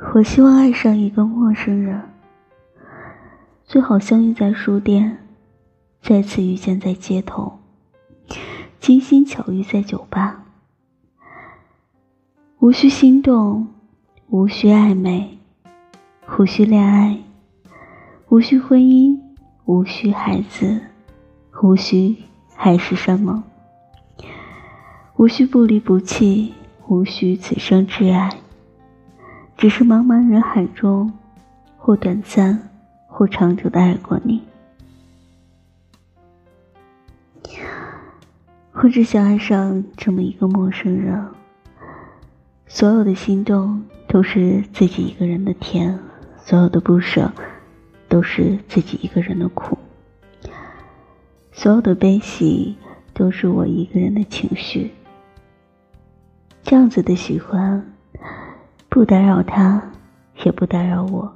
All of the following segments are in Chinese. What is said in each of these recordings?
我希望爱上一个陌生人，最好相遇在书店，再次遇见在街头，精心巧遇在酒吧。无需心动，无需暧昧，无需恋爱，无需婚姻，无需孩子，无需海誓山盟，无需不离不弃，无需此生挚爱。只是茫茫人海中，或短暂，或长久的爱过你。我只想爱上这么一个陌生人，所有的心动都是自己一个人的甜，所有的不舍都是自己一个人的苦，所有的悲喜都是我一个人的情绪。这样子的喜欢。不打扰他，也不打扰我。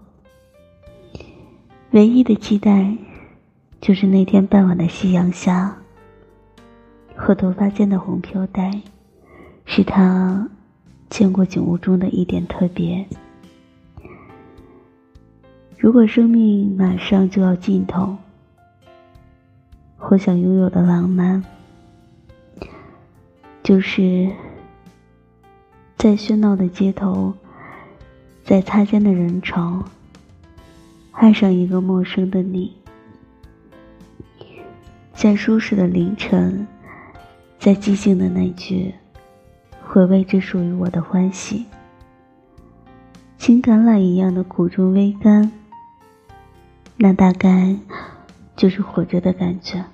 唯一的期待，就是那天傍晚的夕阳下，我头发间的红飘带，是他见过景物中的一点特别。如果生命马上就要尽头，我想拥有的浪漫，就是在喧闹的街头。在擦肩的人潮，爱上一个陌生的你；在舒适的凌晨，在寂静的那句回味只属于我的欢喜，情橄榄一样的苦中微甘，那大概就是活着的感觉。